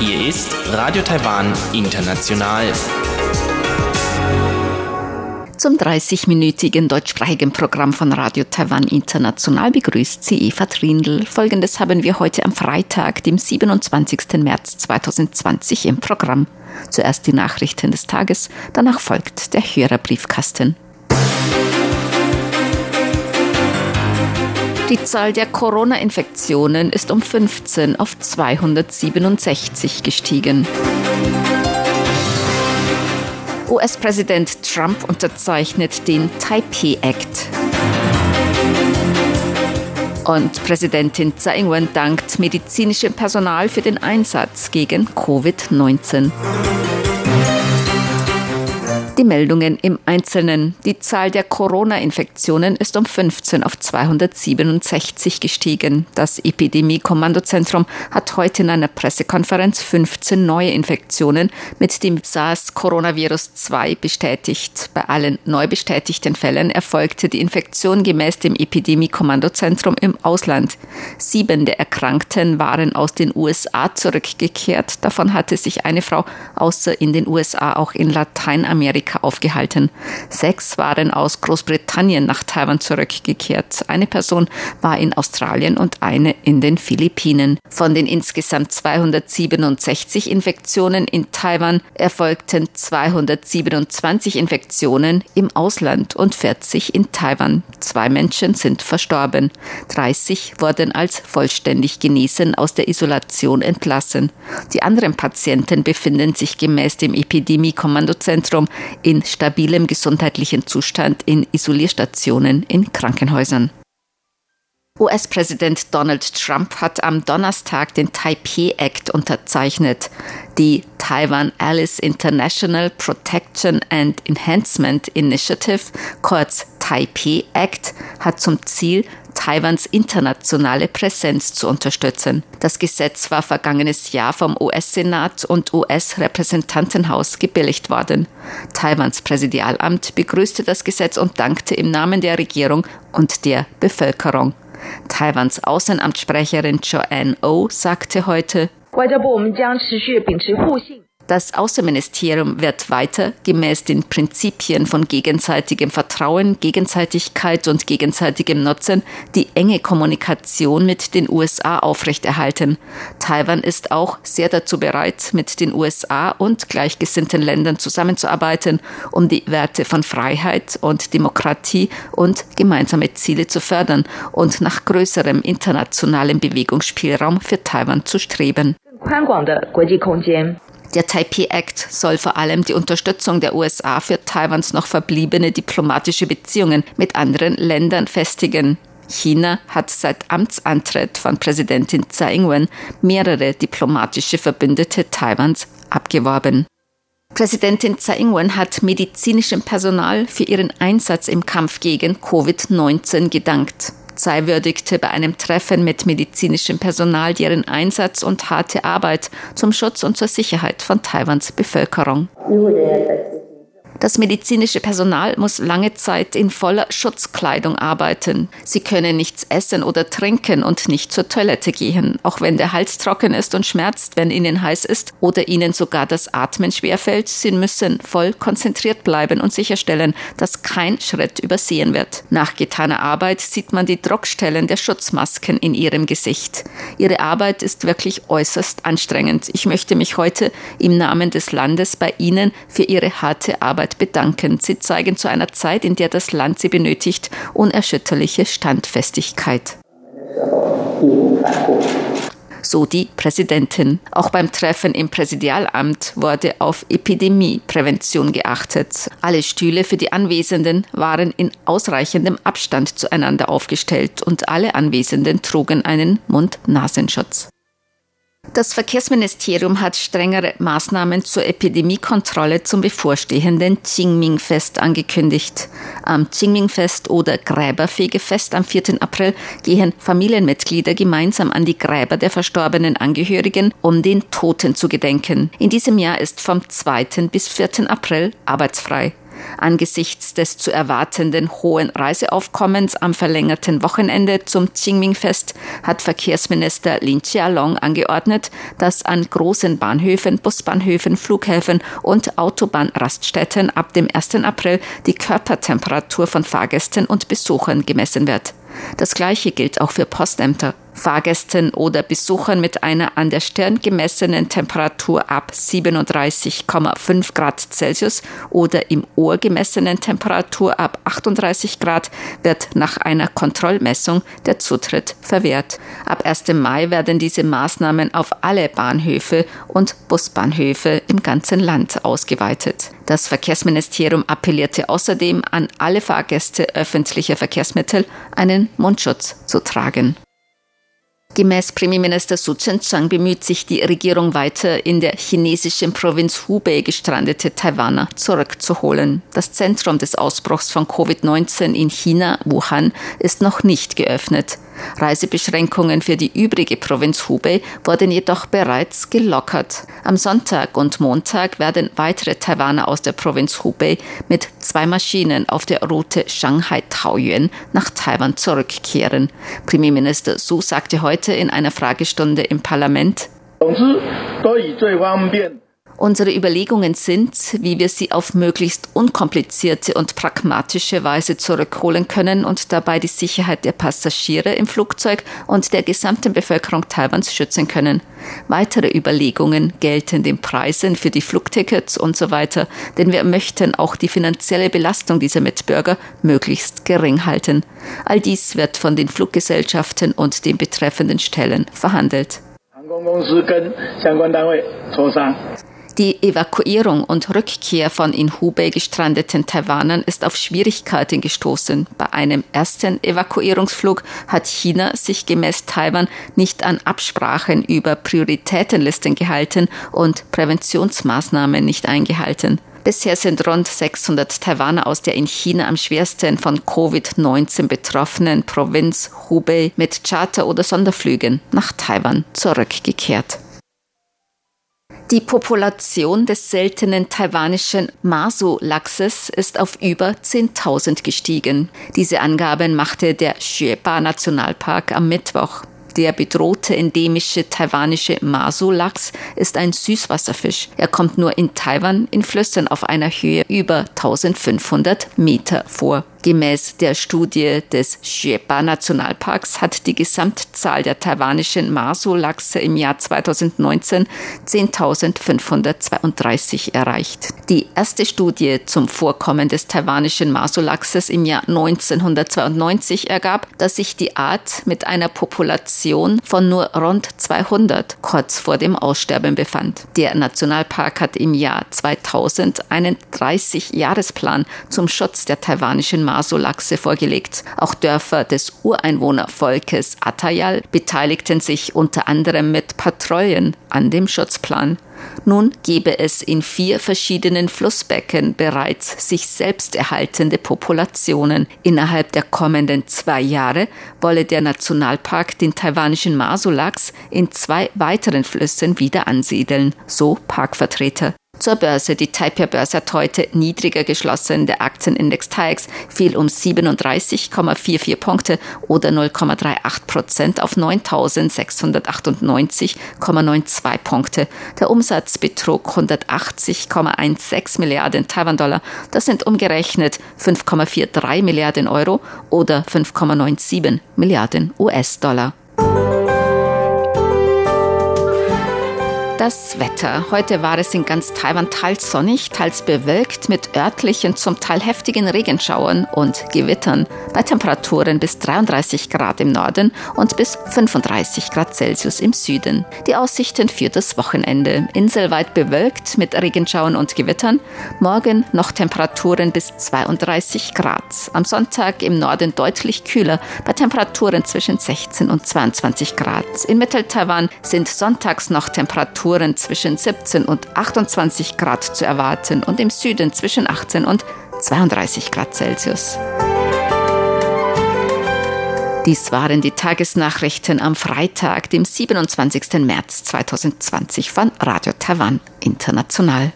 Hier ist Radio Taiwan International. Zum 30-minütigen deutschsprachigen Programm von Radio Taiwan International begrüßt sie Eva Trindl. Folgendes haben wir heute am Freitag, dem 27. März 2020 im Programm. Zuerst die Nachrichten des Tages, danach folgt der Hörerbriefkasten. Die Zahl der Corona-Infektionen ist um 15 auf 267 gestiegen. US-Präsident Trump unterzeichnet den Taipei Act. Und Präsidentin Tsai Ing-wen dankt medizinischem Personal für den Einsatz gegen Covid-19. Die Meldungen im Einzelnen. Die Zahl der Corona-Infektionen ist um 15 auf 267 gestiegen. Das Epidemie-Kommandozentrum hat heute in einer Pressekonferenz 15 neue Infektionen mit dem SARS-Coronavirus 2 bestätigt. Bei allen neu bestätigten Fällen erfolgte die Infektion gemäß dem Epidemie-Kommandozentrum im Ausland. Sieben der Erkrankten waren aus den USA zurückgekehrt. Davon hatte sich eine Frau außer in den USA auch in Lateinamerika Amerika aufgehalten. Sechs waren aus Großbritannien nach Taiwan zurückgekehrt. Eine Person war in Australien und eine in den Philippinen. Von den insgesamt 267 Infektionen in Taiwan erfolgten 227 Infektionen im Ausland und 40 in Taiwan. Zwei Menschen sind verstorben. 30 wurden als vollständig genesen aus der Isolation entlassen. Die anderen Patienten befinden sich gemäß dem Epidemie-Kommandozentrum in stabilem gesundheitlichen Zustand in Isolierstationen in Krankenhäusern. US-Präsident Donald Trump hat am Donnerstag den Taipei Act unterzeichnet. Die Taiwan Alice International Protection and Enhancement Initiative, kurz Taipei Act, hat zum Ziel, Taiwans internationale Präsenz zu unterstützen. Das Gesetz war vergangenes Jahr vom US-Senat und US-Repräsentantenhaus gebilligt worden. Taiwans Präsidialamt begrüßte das Gesetz und dankte im Namen der Regierung und der Bevölkerung. Taiwans Außenamtssprecherin Joanne O oh sagte heute, das Außenministerium wird weiter gemäß den Prinzipien von gegenseitigem Vertrauen, Gegenseitigkeit und gegenseitigem Nutzen die enge Kommunikation mit den USA aufrechterhalten. Taiwan ist auch sehr dazu bereit, mit den USA und gleichgesinnten Ländern zusammenzuarbeiten, um die Werte von Freiheit und Demokratie und gemeinsame Ziele zu fördern und nach größerem internationalem Bewegungsspielraum für Taiwan zu streben. Der Taipei Act soll vor allem die Unterstützung der USA für Taiwans noch verbliebene diplomatische Beziehungen mit anderen Ländern festigen. China hat seit Amtsantritt von Präsidentin Tsai Ing-wen mehrere diplomatische Verbündete Taiwans abgeworben. Präsidentin Tsai Ing-wen hat medizinischem Personal für ihren Einsatz im Kampf gegen Covid-19 gedankt. Polizei würdigte bei einem Treffen mit medizinischem Personal deren Einsatz und harte Arbeit zum Schutz und zur Sicherheit von Taiwans Bevölkerung. Das medizinische Personal muss lange Zeit in voller Schutzkleidung arbeiten. Sie können nichts essen oder trinken und nicht zur Toilette gehen, auch wenn der Hals trocken ist und schmerzt, wenn ihnen heiß ist oder ihnen sogar das Atmen schwerfällt. Sie müssen voll konzentriert bleiben und sicherstellen, dass kein Schritt übersehen wird. Nach getaner Arbeit sieht man die Druckstellen der Schutzmasken in ihrem Gesicht. Ihre Arbeit ist wirklich äußerst anstrengend. Ich möchte mich heute im Namen des Landes bei Ihnen für Ihre harte Arbeit Arbeit bedanken. Sie zeigen zu einer Zeit, in der das Land sie benötigt, unerschütterliche Standfestigkeit. So die Präsidentin. Auch beim Treffen im Präsidialamt wurde auf Epidemieprävention geachtet. Alle Stühle für die Anwesenden waren in ausreichendem Abstand zueinander aufgestellt und alle Anwesenden trugen einen Mund-Nasenschutz. Das Verkehrsministerium hat strengere Maßnahmen zur Epidemiekontrolle zum bevorstehenden Qingming-Fest angekündigt. Am Qingming-Fest oder Gräberfegefest am 4. April gehen Familienmitglieder gemeinsam an die Gräber der verstorbenen Angehörigen, um den Toten zu gedenken. In diesem Jahr ist vom 2. bis 4. April arbeitsfrei. Angesichts des zu erwartenden hohen Reiseaufkommens am verlängerten Wochenende zum Qingming-Fest hat Verkehrsminister Lin Chialong angeordnet, dass an großen Bahnhöfen, Busbahnhöfen, Flughäfen und Autobahnraststätten ab dem 1. April die Körpertemperatur von Fahrgästen und Besuchern gemessen wird. Das gleiche gilt auch für Postämter. Fahrgästen oder Besuchern mit einer an der Stirn gemessenen Temperatur ab 37,5 Grad Celsius oder im Ohr gemessenen Temperatur ab 38 Grad wird nach einer Kontrollmessung der Zutritt verwehrt. Ab 1. Mai werden diese Maßnahmen auf alle Bahnhöfe und Busbahnhöfe im ganzen Land ausgeweitet. Das Verkehrsministerium appellierte außerdem an alle Fahrgäste öffentlicher Verkehrsmittel, einen Mundschutz zu tragen. Gemäß Premierminister Su Tseng-Chang bemüht sich die Regierung weiter, in der chinesischen Provinz Hubei gestrandete Taiwaner zurückzuholen. Das Zentrum des Ausbruchs von Covid-19 in China, Wuhan, ist noch nicht geöffnet. Reisebeschränkungen für die übrige Provinz Hubei wurden jedoch bereits gelockert. Am Sonntag und Montag werden weitere Taiwaner aus der Provinz Hubei mit zwei Maschinen auf der Route Shanghai-Taoyuan nach Taiwan zurückkehren. Premierminister Su sagte heute in einer Fragestunde im Parlament, Unsere Überlegungen sind, wie wir sie auf möglichst unkomplizierte und pragmatische Weise zurückholen können und dabei die Sicherheit der Passagiere im Flugzeug und der gesamten Bevölkerung Taiwans schützen können. Weitere Überlegungen gelten den Preisen für die Flugtickets und so weiter, denn wir möchten auch die finanzielle Belastung dieser Mitbürger möglichst gering halten. All dies wird von den Fluggesellschaften und den betreffenden Stellen verhandelt. Die Evakuierung und Rückkehr von in Hubei gestrandeten Taiwanern ist auf Schwierigkeiten gestoßen. Bei einem ersten Evakuierungsflug hat China sich gemäß Taiwan nicht an Absprachen über Prioritätenlisten gehalten und Präventionsmaßnahmen nicht eingehalten. Bisher sind rund 600 Taiwaner aus der in China am schwersten von Covid-19 betroffenen Provinz Hubei mit Charter- oder Sonderflügen nach Taiwan zurückgekehrt. Die Population des seltenen taiwanischen Masu-Lachses ist auf über 10.000 gestiegen. Diese Angaben machte der Xueba Nationalpark am Mittwoch. Der bedrohte endemische taiwanische Masu-Lachs ist ein Süßwasserfisch. Er kommt nur in Taiwan in Flüssen auf einer Höhe über 1500 Meter vor. Gemäß der Studie des Xueba Nationalparks hat die Gesamtzahl der taiwanischen Maso-Lachse im Jahr 2019 10.532 erreicht. Die erste Studie zum Vorkommen des taiwanischen Maso-Lachses im Jahr 1992 ergab, dass sich die Art mit einer Population von nur rund 200 kurz vor dem Aussterben befand. Der Nationalpark hat im Jahr 2000 einen 30-Jahresplan zum Schutz der taiwanischen Masolachse vorgelegt. Auch Dörfer des Ureinwohnervolkes Atayal beteiligten sich unter anderem mit Patrouillen an dem Schutzplan. Nun gebe es in vier verschiedenen Flussbecken bereits sich selbst erhaltende Populationen. Innerhalb der kommenden zwei Jahre wolle der Nationalpark den taiwanischen Masulachs in zwei weiteren Flüssen wieder ansiedeln, so Parkvertreter. Zur Börse. Die Taipei-Börse hat heute niedriger geschlossen. Der Aktienindex TAIX fiel um 37,44 Punkte oder 0,38 Prozent auf 9.698,92 Punkte. Der Umsatz betrug 180,16 Milliarden Taiwan-Dollar. Das sind umgerechnet 5,43 Milliarden Euro oder 5,97 Milliarden US-Dollar. Das Wetter. Heute war es in ganz Taiwan teils sonnig, teils bewölkt mit örtlichen, zum Teil heftigen Regenschauern und Gewittern bei Temperaturen bis 33 Grad im Norden und bis 35 Grad Celsius im Süden. Die Aussichten für das Wochenende. Inselweit bewölkt mit Regenschauern und Gewittern. Morgen noch Temperaturen bis 32 Grad. Am Sonntag im Norden deutlich kühler bei Temperaturen zwischen 16 und 22 Grad. In Mittel-Taiwan sind sonntags noch Temperaturen Temperaturen zwischen 17 und 28 Grad zu erwarten und im Süden zwischen 18 und 32 Grad Celsius. Dies waren die Tagesnachrichten am Freitag, dem 27. März 2020 von Radio Taiwan International.